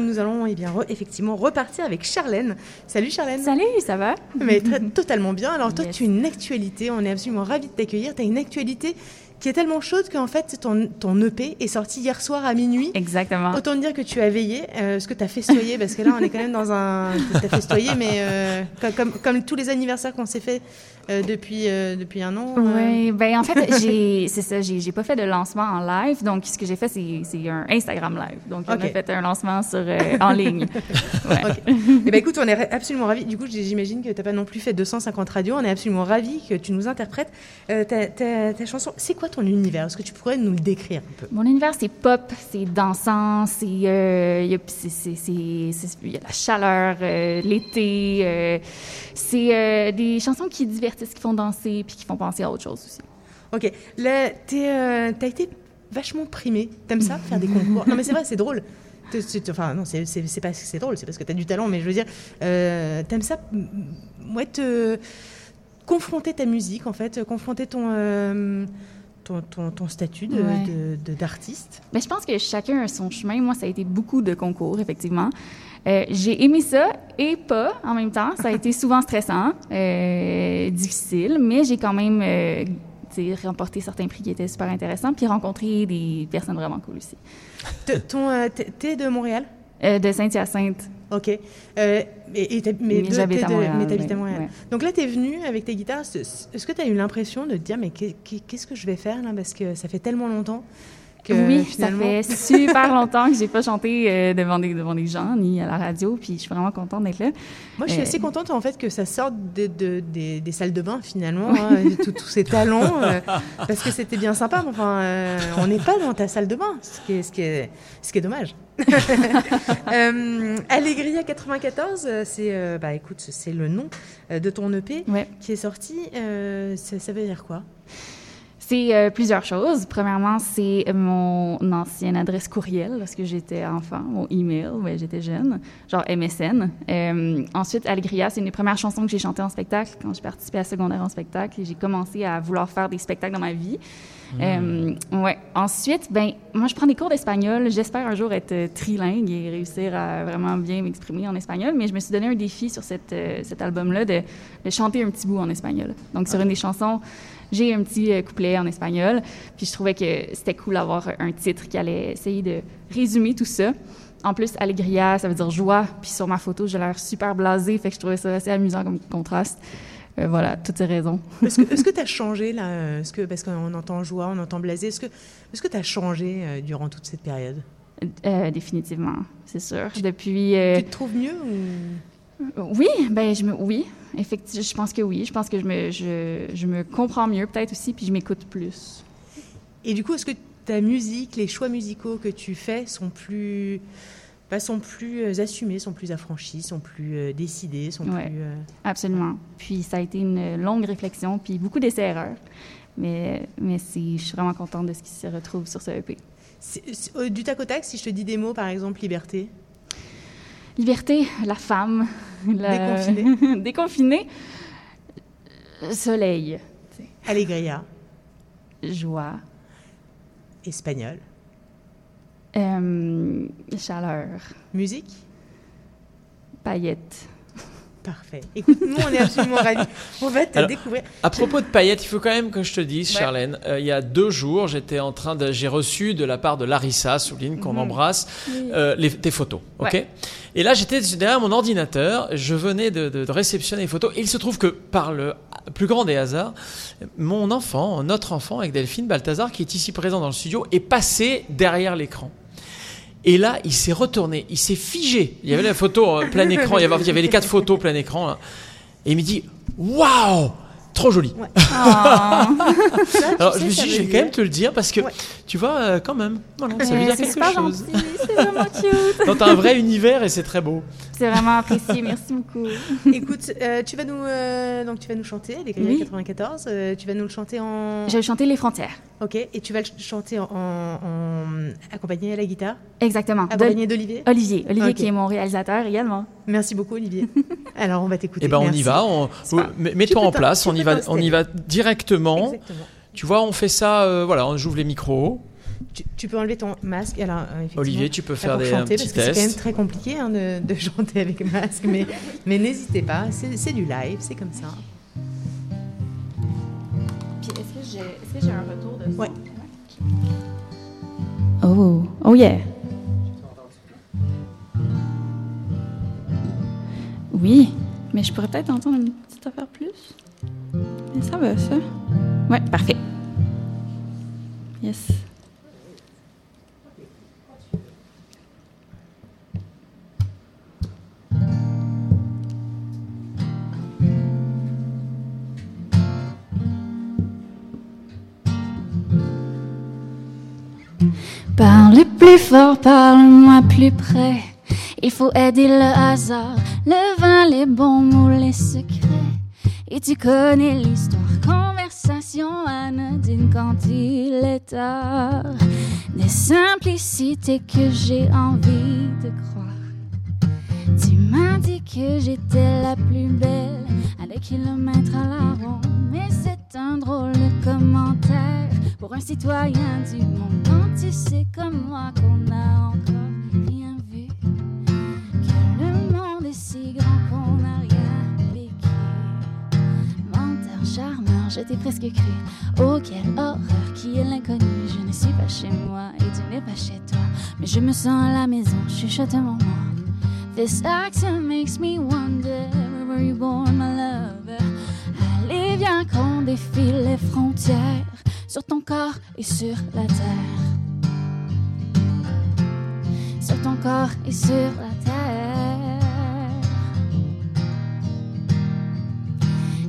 Nous allons eh bien, effectivement repartir avec Charlène. Salut Charlène. Salut, ça va? Mais totalement bien. Alors toi, tu as une actualité, on est absolument ravis de t'accueillir. Tu as une actualité qui est tellement chaude qu'en fait, ton, ton EP est sorti hier soir à minuit. Exactement. Autant dire que tu as veillé, euh, ce que tu as festoyé, parce que là, on est quand même dans un... Tu as festoyé, mais euh, comme, comme, tous les anniversaires qu'on s'est fait euh, depuis, euh, depuis un an. Oui, ben en fait, c'est ça, j'ai pas fait de lancement en live, donc ce que j'ai fait, c'est un Instagram live. Donc, on a fait un lancement sur, en ligne. Ouais. Okay. Eh ben, écoute, on est absolument ravis. Du coup, j'imagine que tu n'as pas non plus fait 250 radios. On est absolument ravis que tu nous interprètes ta, ta, ta chanson. C'est quoi ton univers? Est-ce que tu pourrais nous le décrire un peu? Mon univers, c'est pop, c'est dansant, c'est il euh, y, y, a la chaleur, euh, l'été. Euh, c'est des chansons qui divertissent, qui font danser, puis qui font penser à autre chose aussi. OK. Là, t'as été vachement primé. T'aimes ça, faire des concours? Non, mais c'est vrai, c'est drôle. Enfin, non, c'est pas que c'est drôle, c'est parce que tu as du talent, mais je veux dire, t'aimes ça, ouais, te confronter ta musique, en fait, confronter ton ton, ton, statut d'artiste? De, Mais je pense que chacun a son chemin. Moi, ça a été beaucoup de concours, effectivement. Euh, j'ai aimé ça et pas en même temps. Ça a été souvent stressant, euh, difficile, mais j'ai quand même euh, remporté certains prix qui étaient super intéressants, puis rencontré des personnes vraiment cool aussi. T'es de Montréal? de Saint-Hyacinthe. OK. Euh, et, mais, j'habite à Montréal. Donc là, tu es venu avec tes guitares. Est-ce que tu as eu l'impression de te dire, mais qu'est-ce que je vais faire là? Parce que ça fait tellement longtemps oui, ça fait super longtemps que j'ai pas chanté euh, devant, des, devant des gens ni à la radio, puis je suis vraiment contente d'être là. Moi, je suis euh, assez contente en fait que ça sorte de, des, des, salles de bain finalement, hein, tous ces talons, euh, parce que c'était bien sympa. Enfin, on n'est pas dans ta salle de bain, ce qui est, ce qui est, ce qui est dommage. Allegria 94, c'est bah écoute, c'est le nom de ton EP qui est sorti. Ça, ça veut dire quoi? C'est euh, plusieurs choses. Premièrement, c'est mon ancienne adresse courriel lorsque j'étais enfant, mon email, ouais, j'étais jeune, genre MSN. Euh, ensuite, Allegria, c'est une des premières chansons que j'ai chantées en spectacle quand j'ai participé à secondaire en spectacle et j'ai commencé à vouloir faire des spectacles dans ma vie. Hmm. Euh, ouais. Ensuite, ben, moi, je prends des cours d'espagnol. J'espère un jour être trilingue et réussir à vraiment bien m'exprimer en espagnol. Mais je me suis donné un défi sur cette, cet album-là de, de, chanter un petit bout en espagnol. Donc, sur une des chansons, j'ai un petit euh, couplet en espagnol. Puis je trouvais que c'était cool d'avoir un titre qui allait essayer de résumer tout ça. En plus, Allegria, ça veut dire joie. Puis sur ma photo, j'ai l'air super blasé. Fait que je trouvais ça assez amusant comme contraste. Euh, voilà, toutes ces raisons. Est-ce que tu as changé, là -ce que, Parce qu'on entend joie, on entend blasé. Est-ce que tu as changé euh, durant toute cette période? Définitivement, c'est sûr. Depuis. Tu te trouves mieux ou... Oui, ben je me, oui, effectivement, je pense que oui. Je pense que je me, je, je me comprends mieux peut-être aussi, puis je m'écoute plus. Et du coup, est-ce que ta musique, les choix musicaux que tu fais sont plus, bah, sont plus euh, assumés, sont plus affranchis, sont plus euh, décidés, sont plus... Euh, absolument. Puis ça a été une longue réflexion, puis beaucoup d'essais-erreurs. Mais, mais je suis vraiment contente de ce qui se retrouve sur ce EP. du tac au tac, si je te dis des mots, par exemple, liberté? Liberté, la femme. La... Déconfiné. Déconfiné. Soleil. Allegria. Joie. Espagnol. Euh, chaleur. Musique. Paillettes. Parfait. Écoute, nous, on est absolument ravis. On va te découvrir. À propos de paillettes, il faut quand même que je te dise, Charlène, euh, il y a deux jours, j'étais en train de, j'ai reçu de la part de Larissa Souline, qu'on mhm. embrasse, euh, les, tes photos. Ok. Et là, j'étais derrière mon ordinateur, je venais de, de, réceptionner les photos, et il se trouve que par le plus grand des hasards, mon enfant, notre enfant avec Delphine Balthazar, qui est ici présent dans le studio, est passé derrière l'écran. Et là, il s'est retourné, il s'est figé. Il y avait la photo euh, plein écran, il y avait, il y avait les quatre photos plein écran. Et il me dit Waouh trop joli. Ah. Alors je me suis dit, je vais quand même te le dire parce que tu vois, euh, quand même, voilà, ça veut dire quelque chose. C'est vraiment cute. T'as un vrai univers et c'est très beau. C'est vraiment apprécié, merci beaucoup. Écoute, euh, tu vas nous euh, donc tu vas nous chanter les oui. 94. tu vas nous le chanter en. Je vais chanter les frontières. Ok, et tu vas le chanter en, accompagné à la guitare? Exactement. Accompagné d'Olivier? Olivier, Olivier qui est mon réalisateur également. Merci beaucoup Olivier. Alors on va t'écouter. Eh ben on y va. Mets-toi en place. On y va. On y va directement. Tu vois, on fait ça. voilà, on j'ouvre les micros. Tu, peux enlever ton masque. Alors, euh, Olivier, tu peux faire des chanter, parce que C'est quand même très compliqué hein, de, de, chanter avec masque, mais, mais n'hésitez pas, c'est du live, c'est comme ça. Puis est-ce que j'ai un retour de ça? Ouais. Oh, oh yeah. Oui, mais je pourrais peut-être entendre une petite affaire plus. Mais ça va, ça. Ouais, parfait. Yes. Parle plus fort, parle-moi plus près. Il faut aider le hasard, le vin, les bons mots, les secrets. Et tu connais l'histoire, conversation anodine quand il est tard. Des simplicités que j'ai envie de croire. Tu m'as dit que j'étais la plus belle, à des kilomètres à la ronde. Mais c'est un drôle de commentaire pour un citoyen du monde. Quand tu sais comme moi qu'on a encore charmeur, je t'ai presque cru. Oh, quelle horreur, qui est l'inconnu. Je ne suis pas chez moi et tu n'es pas chez toi. Mais je me sens à la maison, chuchote mon nom. This accent makes me wonder where were you born, my lover? Allez, viens qu'on défile les frontières sur ton corps et sur la terre. Sur ton corps et sur la terre.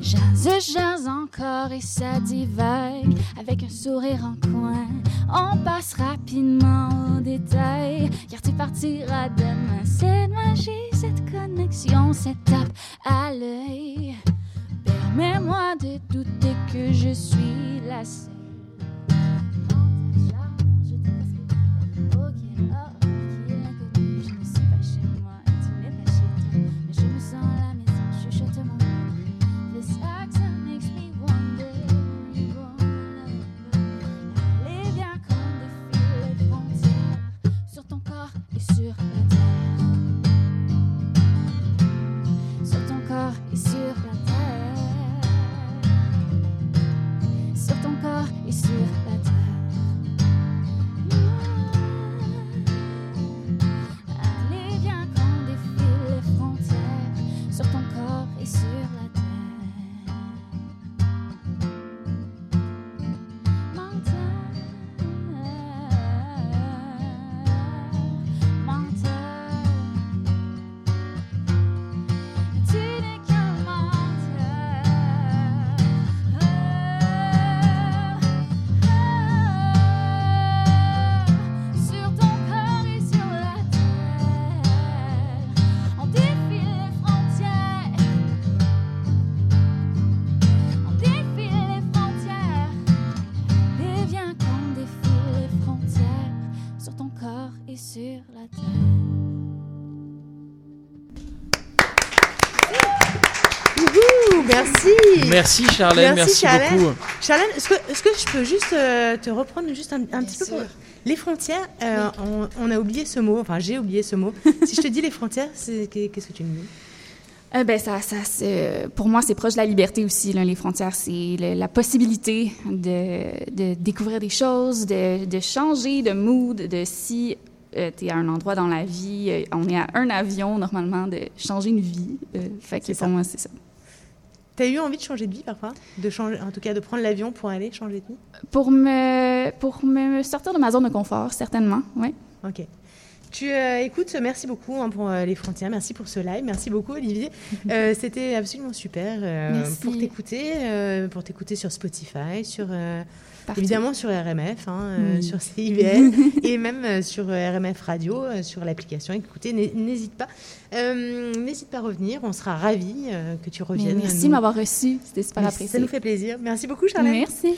Jase, jase encore et ça divague avec un sourire en coin. On passe rapidement aux détails car tu partiras demain. Cette magie, cette connexion, cette tape à l'œil. Permets-moi de douter que je suis la seule. Merci Charlène, merci, beaucoup. Charlène, est-ce que, je peux juste euh, te reprendre juste un, petit peu pour... Les frontières, euh, on, a oublié ce mot, enfin j'ai oublié ce mot. si je te dis les frontières, qu'est-ce que tu me dis? Euh, ben ça, ça pour moi, c'est proche de la liberté aussi. Là, les frontières, c'est la possibilité de, de, découvrir des choses, de, de, changer de mood, de si tu es à un endroit dans la vie, on est à un avion normalement, de changer une vie. fait que pour moi, c'est ça. Tu as eu envie de changer de vie parfois? De changer, En tout cas, de prendre l'avion pour aller changer de vie? Pour me, pour me sortir de ma zone de confort, certainement, oui. OK. Tu euh, écoutes, merci beaucoup hein, pour euh, les frontières, merci pour ce live, merci beaucoup Olivier. Euh, c'était absolument super pour t'écouter, pour t'écouter sur Spotify, sur Évidemment sur RMF, hein, sur CIBL et même sur RMF Radio, sur l'application. Écoutez, n'hésite pas. n'hésite pas à revenir, on sera ravis que tu reviennes. merci de m'avoir reçu, c'était super apprécié. Ça nous fait plaisir. Merci beaucoup Charlotte. Merci.